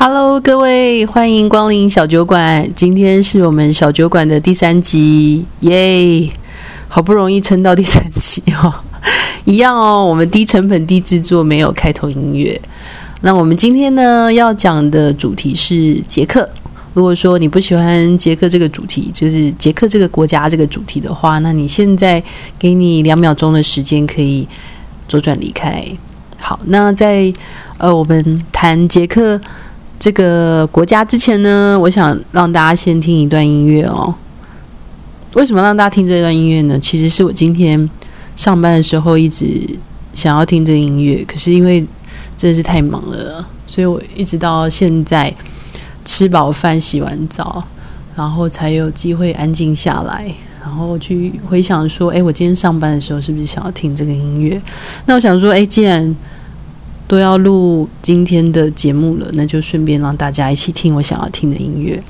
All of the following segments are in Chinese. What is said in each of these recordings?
Hello，各位，欢迎光临小酒馆。今天是我们小酒馆的第三集，耶！好不容易撑到第三集哦，一样哦。我们低成本低制作，没有开头音乐。那我们今天呢要讲的主题是捷克。如果说你不喜欢捷克这个主题，就是捷克这个国家这个主题的话，那你现在给你两秒钟的时间，可以左转离开。好，那在呃我们谈捷克。这个国家之前呢，我想让大家先听一段音乐哦。为什么让大家听这段音乐呢？其实是我今天上班的时候一直想要听这音乐，可是因为真的是太忙了，所以我一直到现在吃饱饭、洗完澡，然后才有机会安静下来，然后去回想说：哎，我今天上班的时候是不是想要听这个音乐？那我想说：哎，既然都要录今天的节目了，那就顺便让大家一起听我想要听的音乐。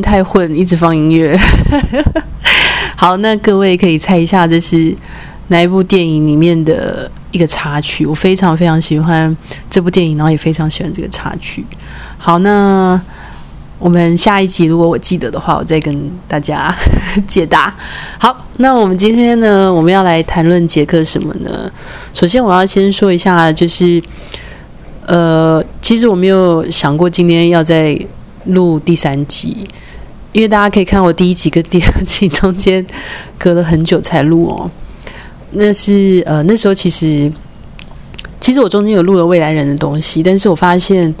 太混，一直放音乐。好，那各位可以猜一下，这是哪一部电影里面的一个插曲？我非常非常喜欢这部电影，然后也非常喜欢这个插曲。好，那我们下一集如果我记得的话，我再跟大家解答。好，那我们今天呢，我们要来谈论杰克什么呢？首先，我要先说一下，就是呃，其实我没有想过今天要在。录第三集，因为大家可以看我第一集跟第二集中间隔了很久才录哦。那是呃那时候其实其实我中间有录了未来人的东西，但是我发现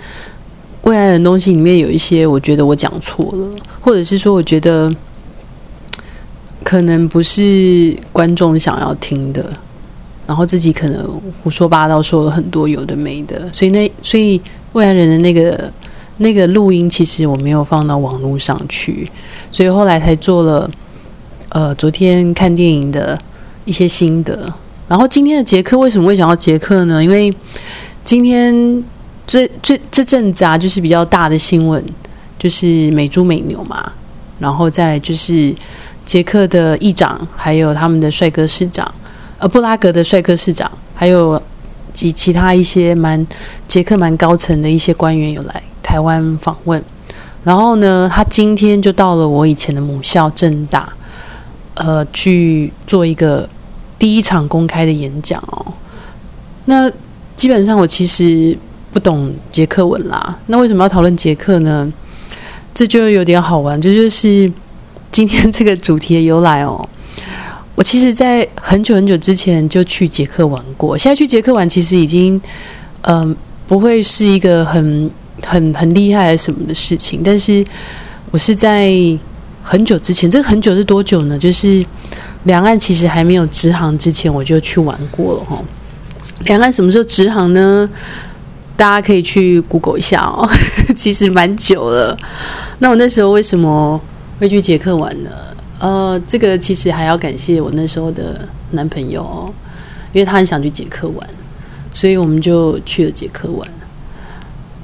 未来人东西里面有一些我觉得我讲错了，或者是说我觉得可能不是观众想要听的，然后自己可能胡说八道说了很多有的没的，所以那所以未来人的那个。那个录音其实我没有放到网络上去，所以后来才做了。呃，昨天看电影的一些心得。然后今天的捷克为什么会想要捷克呢？因为今天这这这阵子啊，就是比较大的新闻，就是美猪美牛嘛。然后再来就是捷克的议长，还有他们的帅哥市长，呃，布拉格的帅哥市长，还有及其他一些蛮捷克蛮高层的一些官员有来。台湾访问，然后呢，他今天就到了我以前的母校正大，呃，去做一个第一场公开的演讲哦。那基本上我其实不懂捷克文啦，那为什么要讨论捷克呢？这就有点好玩，这就是今天这个主题的由来哦。我其实，在很久很久之前就去捷克玩过，现在去捷克玩其实已经，嗯，不会是一个很。很很厉害什么的事情，但是我是在很久之前，这个很久是多久呢？就是两岸其实还没有直航之前，我就去玩过了哈。两岸什么时候直航呢？大家可以去 Google 一下哦，其实蛮久了。那我那时候为什么会去捷克玩呢？呃，这个其实还要感谢我那时候的男朋友哦，因为他很想去捷克玩，所以我们就去了捷克玩。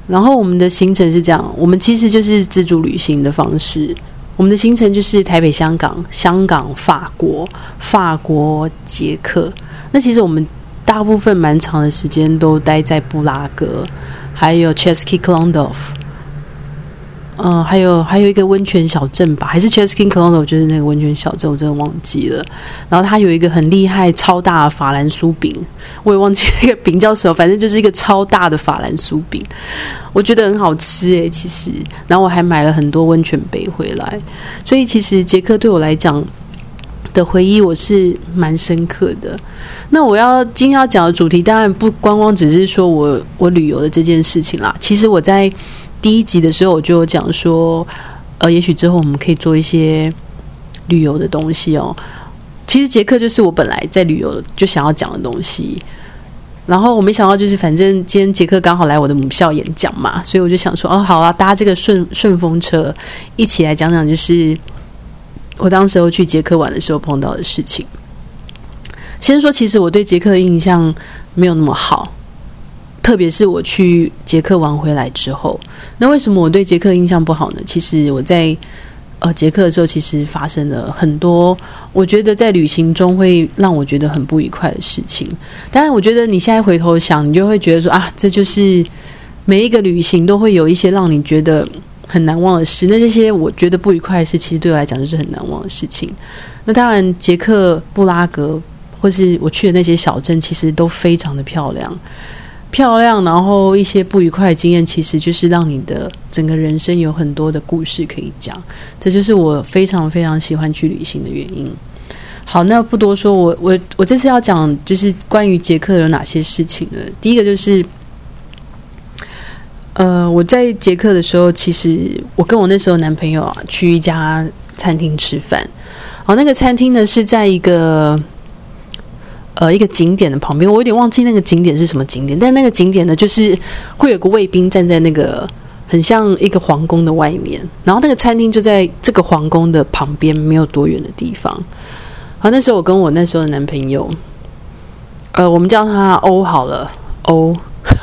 然后我们的行程是这样，我们其实就是自助旅行的方式。我们的行程就是台北、香港、香港、法国、法国、捷克。那其实我们大部分蛮长的时间都待在布拉格，还有 Chesky k 嗯，还有还有一个温泉小镇吧，还是 Cheskin Colonial，就是那个温泉小镇，我真的忘记了。然后它有一个很厉害、超大的法兰酥饼，我也忘记那个饼叫什么，反正就是一个超大的法兰酥饼，我觉得很好吃诶，其实，然后我还买了很多温泉杯回来，所以其实捷克对我来讲的回忆我是蛮深刻的。那我要今天要讲的主题，当然不光光只是说我我旅游的这件事情啦，其实我在。第一集的时候我就有讲说，呃，也许之后我们可以做一些旅游的东西哦。其实捷克就是我本来在旅游就想要讲的东西，然后我没想到就是反正今天捷克刚好来我的母校演讲嘛，所以我就想说，哦，好啊，搭这个顺顺风车一起来讲讲，就是我当时候去捷克玩的时候碰到的事情。先说，其实我对捷克的印象没有那么好。特别是我去捷克玩回来之后，那为什么我对捷克印象不好呢？其实我在呃捷克的时候，其实发生了很多我觉得在旅行中会让我觉得很不愉快的事情。当然，我觉得你现在回头想，你就会觉得说啊，这就是每一个旅行都会有一些让你觉得很难忘的事。那这些我觉得不愉快的事，其实对我来讲就是很难忘的事情。那当然，捷克布拉格或是我去的那些小镇，其实都非常的漂亮。漂亮，然后一些不愉快的经验，其实就是让你的整个人生有很多的故事可以讲。这就是我非常非常喜欢去旅行的原因。好，那不多说，我我我这次要讲就是关于捷克有哪些事情呢？第一个就是，呃，我在捷克的时候，其实我跟我那时候男朋友啊去一家餐厅吃饭。好，那个餐厅呢是在一个。呃，一个景点的旁边，我有点忘记那个景点是什么景点，但那个景点呢，就是会有个卫兵站在那个很像一个皇宫的外面，然后那个餐厅就在这个皇宫的旁边，没有多远的地方。好，那时候我跟我那时候的男朋友，呃，我们叫他欧好了，欧，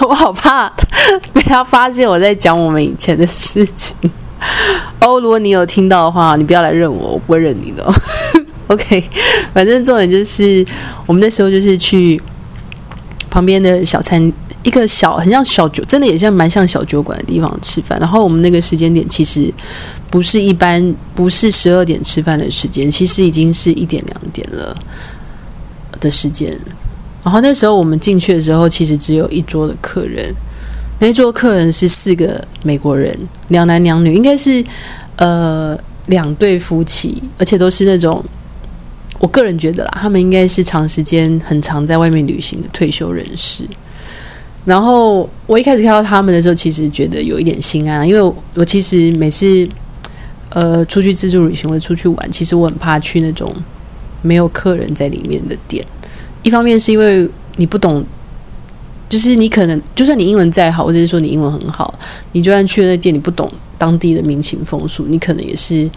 我好怕被他发现我在讲我们以前的事情。欧，如果你有听到的话，你不要来认我，我不会认你的。OK，反正重点就是我们那时候就是去旁边的小餐，一个小很像小酒，真的也像蛮像小酒馆的地方吃饭。然后我们那个时间点其实不是一般，不是十二点吃饭的时间，其实已经是一点两点了的时间。然后那时候我们进去的时候，其实只有一桌的客人，那桌客人是四个美国人，两男两女，应该是呃两对夫妻，而且都是那种。我个人觉得啦，他们应该是长时间、很长在外面旅行的退休人士。然后我一开始看到他们的时候，其实觉得有一点心安，因为我其实每次呃出去自助旅行或者出去玩，其实我很怕去那种没有客人在里面的店。一方面是因为你不懂，就是你可能就算你英文再好，或者是说你英文很好，你就算去那店，你不懂当地的民情风俗，你可能也是。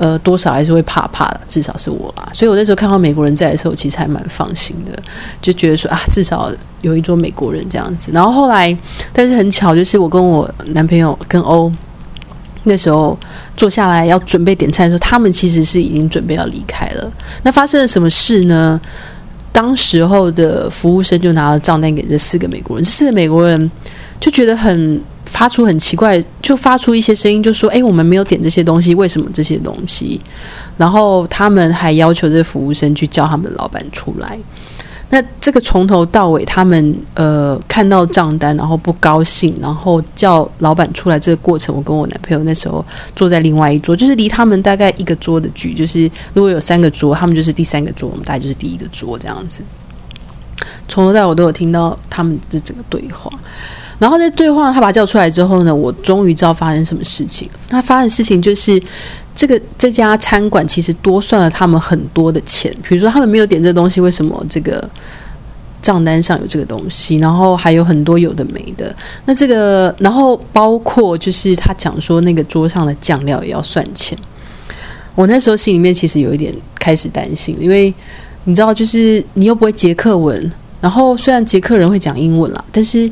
呃，多少还是会怕怕的，至少是我啦。所以我那时候看到美国人在的时候，其实还蛮放心的，就觉得说啊，至少有一桌美国人这样子。然后后来，但是很巧，就是我跟我男朋友跟欧那时候坐下来要准备点菜的时候，他们其实是已经准备要离开了。那发生了什么事呢？当时候的服务生就拿了账单给这四个美国人，这四个美国人就觉得很。发出很奇怪，就发出一些声音，就说：“哎，我们没有点这些东西，为什么这些东西？”然后他们还要求这服务生去叫他们老板出来。那这个从头到尾，他们呃看到账单，然后不高兴，然后叫老板出来这个过程，我跟我男朋友那时候坐在另外一桌，就是离他们大概一个桌的距，就是如果有三个桌，他们就是第三个桌，我们大概就是第一个桌这样子。从头到尾我都有听到他们的整个对话。然后在对话，他把他叫出来之后呢，我终于知道发生什么事情。他发生事情就是，这个这家餐馆其实多算了他们很多的钱。比如说，他们没有点这东西，为什么这个账单上有这个东西？然后还有很多有的没的。那这个，然后包括就是他讲说，那个桌上的酱料也要算钱。我那时候心里面其实有一点开始担心，因为你知道，就是你又不会捷克文，然后虽然捷克人会讲英文啦，但是。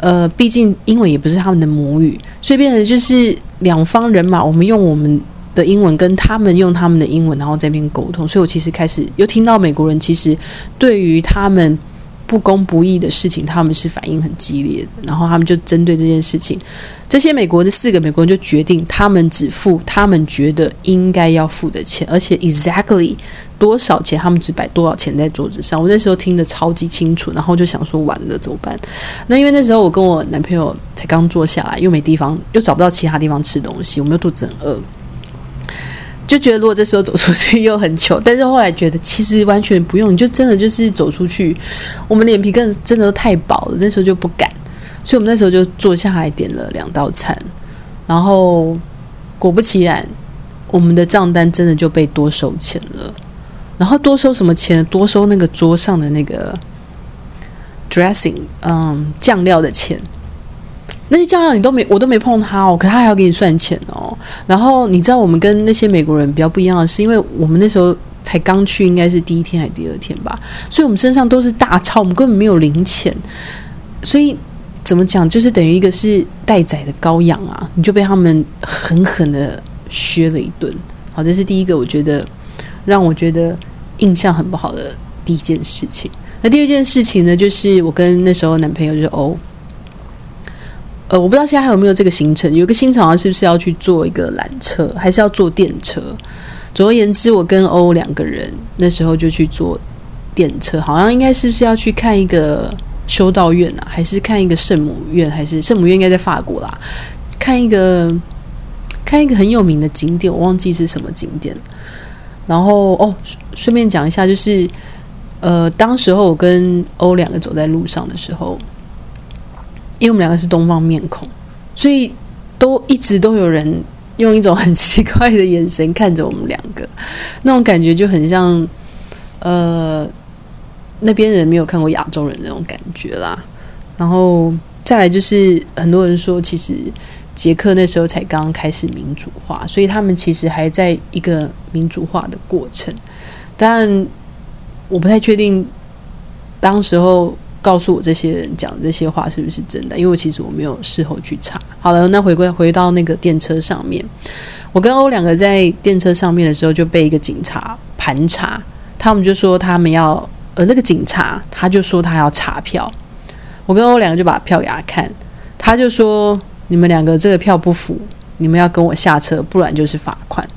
呃，毕竟英文也不是他们的母语，所以变成就是两方人马，我们用我们的英文跟他们用他们的英文，然后这边沟通。所以我其实开始又听到美国人其实对于他们不公不义的事情，他们是反应很激烈的。然后他们就针对这件事情，这些美国的四个美国人就决定，他们只付他们觉得应该要付的钱，而且 exactly 多少钱，他们只摆多少钱在桌子上。我那时候听得超级清楚，然后就想说完了怎么办？那因为那时候我跟我男朋友才刚坐下来，又没地方，又找不到其他地方吃东西，我们又肚子很饿。就觉得如果这时候走出去又很糗，但是后来觉得其实完全不用，你就真的就是走出去，我们脸皮更真的都太薄了，那时候就不敢，所以我们那时候就坐下来点了两道餐，然后果不其然，我们的账单真的就被多收钱了，然后多收什么钱？多收那个桌上的那个 dressing，嗯，酱料的钱。那些酱料你都没，我都没碰它哦，可他还要给你算钱哦。然后你知道我们跟那些美国人比较不一样的是，因为我们那时候才刚去，应该是第一天还是第二天吧，所以我们身上都是大钞，我们根本没有零钱。所以怎么讲，就是等于一个是待宰的羔羊啊，你就被他们狠狠的削了一顿。好，这是第一个，我觉得让我觉得印象很不好的第一件事情。那第二件事情呢，就是我跟那时候男朋友就是欧。呃，我不知道现在还有没有这个行程。有个新场是不是要去坐一个缆车，还是要坐电车？总而言之，我跟欧两个人那时候就去坐电车，好像应该是不是要去看一个修道院啊，还是看一个圣母院？还是圣母院应该在法国啦？看一个看一个很有名的景点，我忘记是什么景点。然后哦，顺便讲一下，就是呃，当时候我跟欧两个走在路上的时候。因为我们两个是东方面孔，所以都一直都有人用一种很奇怪的眼神看着我们两个，那种感觉就很像，呃，那边人没有看过亚洲人那种感觉啦。然后再来就是很多人说，其实捷克那时候才刚刚开始民主化，所以他们其实还在一个民主化的过程，但我不太确定当时候。告诉我这些人讲这些话是不是真的？因为其实我没有事后去查。好了，那回归回到那个电车上面，我跟欧两个在电车上面的时候就被一个警察盘查，他们就说他们要呃那个警察他就说他要查票，我跟欧两个就把票给他看，他就说你们两个这个票不符，你们要跟我下车，不然就是罚款。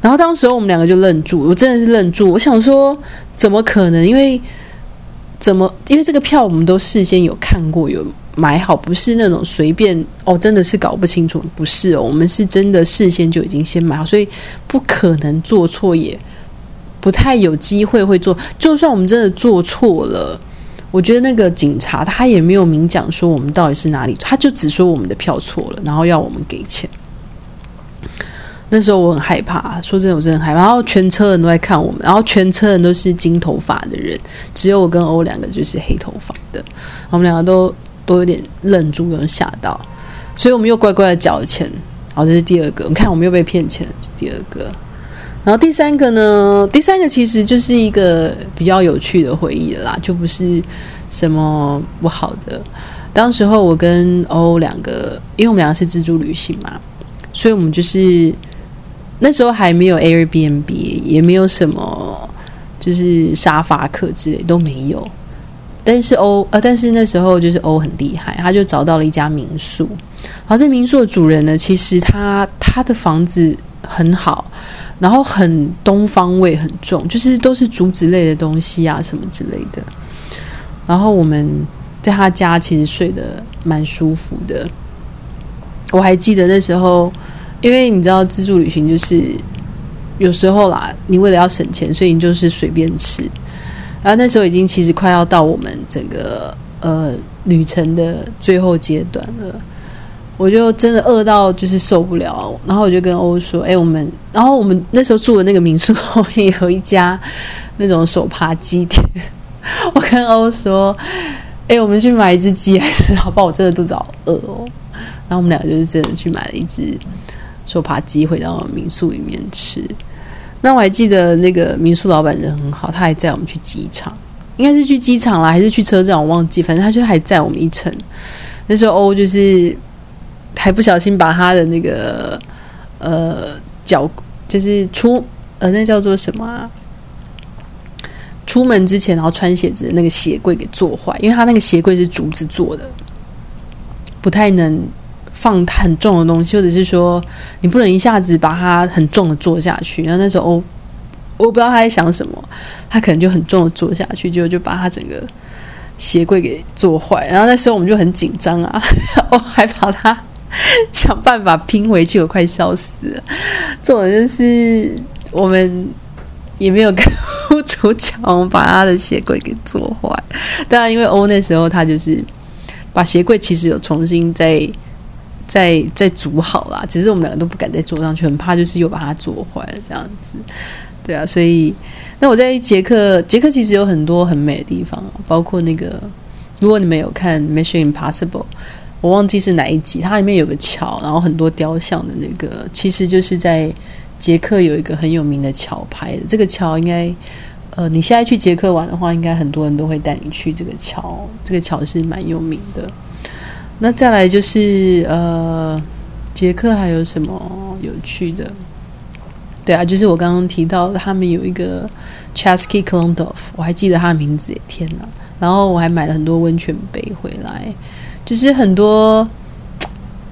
然后当时我们两个就愣住，我真的是愣住，我想说怎么可能？因为怎么？因为这个票我们都事先有看过，有买好，不是那种随便哦，真的是搞不清楚，不是哦，我们是真的事先就已经先买好，所以不可能做错，也不太有机会会做。就算我们真的做错了，我觉得那个警察他也没有明讲说我们到底是哪里，他就只说我们的票错了，然后要我们给钱。那时候我很害怕，说真的，我真的很害怕。然后全车人都在看我们，然后全车人都是金头发的人，只有我跟欧两个就是黑头发的。我们两个都都有点愣住，有点吓到，所以我们又乖乖的缴了钱。然后这是第二个，你看我们又被骗钱。第二个，然后第三个呢？第三个其实就是一个比较有趣的回忆啦，就不是什么不好的。当时候我跟欧两个，因为我们两个是自助旅行嘛，所以我们就是。那时候还没有 Airbnb，也没有什么就是沙发客之类都没有。但是欧呃，但是那时候就是欧很厉害，他就找到了一家民宿。然后这民宿的主人呢，其实他他的房子很好，然后很东方味很重，就是都是竹子类的东西啊什么之类的。然后我们在他家其实睡得蛮舒服的。我还记得那时候。因为你知道自助旅行就是有时候啦，你为了要省钱，所以你就是随便吃。然后那时候已经其实快要到我们整个呃旅程的最后阶段了，我就真的饿到就是受不了。然后我就跟欧说：“哎，我们……然后我们那时候住的那个民宿后面有一家那种手扒鸡店。我跟欧说：‘哎，我们去买一只鸡还是好？不好？我真的肚子好饿哦。’然后我们两个就是真的去买了一只。”手扒鸡回到民宿里面吃，那我还记得那个民宿老板人很好，他还载我们去机场，应该是去机场啦，还是去车站，我忘记，反正他就还载我们一程。那时候欧就是还不小心把他的那个呃脚，就是出呃那叫做什么出门之前然后穿鞋子的那个鞋柜给坐坏，因为他那个鞋柜是竹子做的，不太能放很重的东西，或者是说你不能一下子把它很重的坐下去。然后那时候我我不知道他在想什么，他可能就很重的坐下去，就就把他整个鞋柜给做坏。然后那时候我们就很紧张啊，我还把他想办法拼回去，我快笑死了。这种就是我们。也没有跟屋主讲，我们把他的鞋柜给做坏。当然，因为欧那时候他就是把鞋柜其实有重新再再再组好啦，只是我们两个都不敢再坐上去，很怕就是又把它坐坏了这样子。对啊，所以那我在捷克，捷克其实有很多很美的地方，包括那个如果你们有看《Mission Impossible》，我忘记是哪一集，它里面有个桥，然后很多雕像的那个，其实就是在。捷克有一个很有名的桥拍的，这个桥应该，呃，你现在去捷克玩的话，应该很多人都会带你去这个桥。这个桥是蛮有名的。那再来就是呃，捷克还有什么有趣的？对啊，就是我刚刚提到他们有一个 Chasky Klondov，我还记得他的名字，天哪！然后我还买了很多温泉杯回来，就是很多，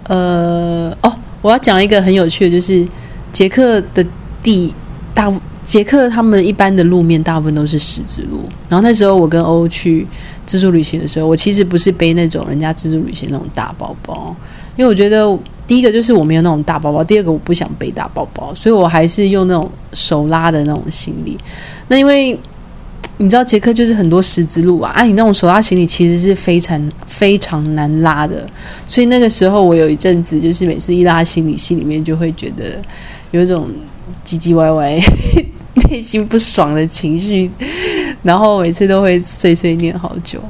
呃，哦，我要讲一个很有趣的，就是。捷克的地大，捷克他们一般的路面大部分都是石子路。然后那时候我跟欧去自助旅行的时候，我其实不是背那种人家自助旅行那种大包包，因为我觉得第一个就是我没有那种大包包，第二个我不想背大包包，所以我还是用那种手拉的那种行李。那因为你知道捷克就是很多石子路啊，啊，你那种手拉行李其实是非常 非常难拉的，所以那个时候我有一阵子就是每次一拉行李，心里面就会觉得。有一种唧唧歪歪、内心不爽的情绪，然后每次都会碎碎念好久。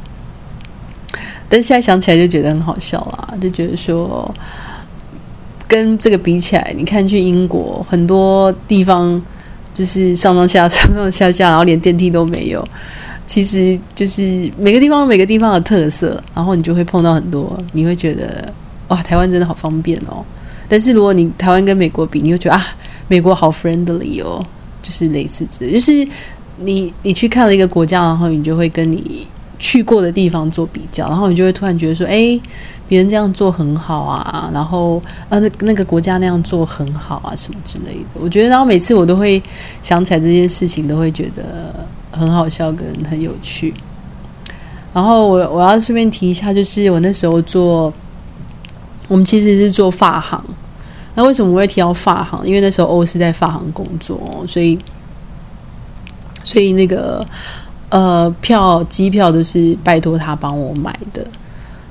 但现在想起来就觉得很好笑啦，就觉得说跟这个比起来，你看去英国很多地方就是上上下上上下下，然后连电梯都没有。其实就是每个地方每个地方的特色，然后你就会碰到很多，你会觉得哇，台湾真的好方便哦。但是如果你台湾跟美国比，你会觉得啊，美国好 friendly 哦，就是类似这，就是你你去看了一个国家，然后你就会跟你去过的地方做比较，然后你就会突然觉得说，哎，别人这样做很好啊，然后啊那那个国家那样做很好啊，什么之类的。我觉得，然后每次我都会想起来这件事情，都会觉得很好笑跟很有趣。然后我我要顺便提一下，就是我那时候做。我们其实是做发行，那为什么我会提到发行？因为那时候欧是在发行工作，所以所以那个呃票机票都是拜托他帮我买的，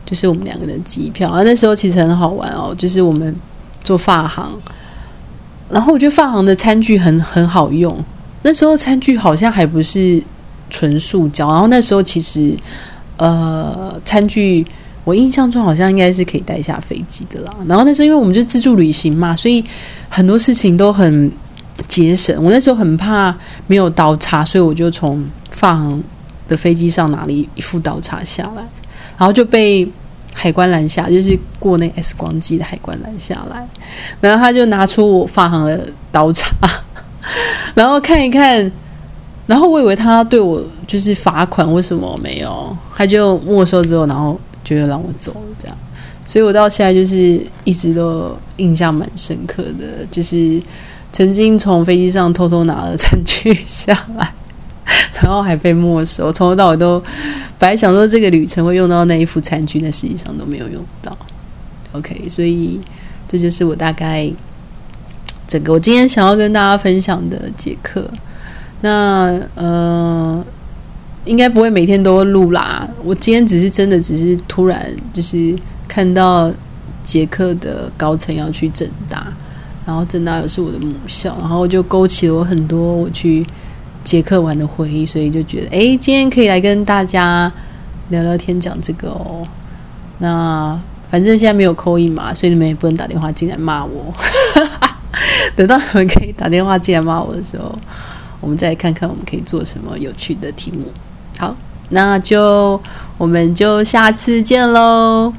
就是我们两个人机票。啊，那时候其实很好玩哦，就是我们做发行，然后我觉得发行的餐具很很好用。那时候餐具好像还不是纯塑胶，然后那时候其实呃餐具。我印象中好像应该是可以带下飞机的啦。然后那时候因为我们就自助旅行嘛，所以很多事情都很节省。我那时候很怕没有刀叉，所以我就从发航的飞机上拿了一副刀叉下来，然后就被海关拦下，就是过那 X 光机的海关拦下来。然后他就拿出我发航的刀叉，然后看一看，然后我以为他对我就是罚款，为什么没有？他就没收之后，然后。就让我走这样，所以我到现在就是一直都印象蛮深刻的，就是曾经从飞机上偷偷拿了餐具下来，然后还被没收。从头到尾都本来想说这个旅程会用到那一副餐具，但实际上都没有用到。OK，所以这就是我大概整个我今天想要跟大家分享的节课。那呃。应该不会每天都录啦。我今天只是真的只是突然就是看到捷克的高层要去正大，然后正大又是我的母校，然后就勾起了我很多我去捷克玩的回忆，所以就觉得哎，今天可以来跟大家聊聊天，讲这个哦。那反正现在没有扣印嘛，所以你们也不能打电话进来骂我。等到你们可以打电话进来骂我的时候，我们再看看我们可以做什么有趣的题目。好，那就我们就下次见喽。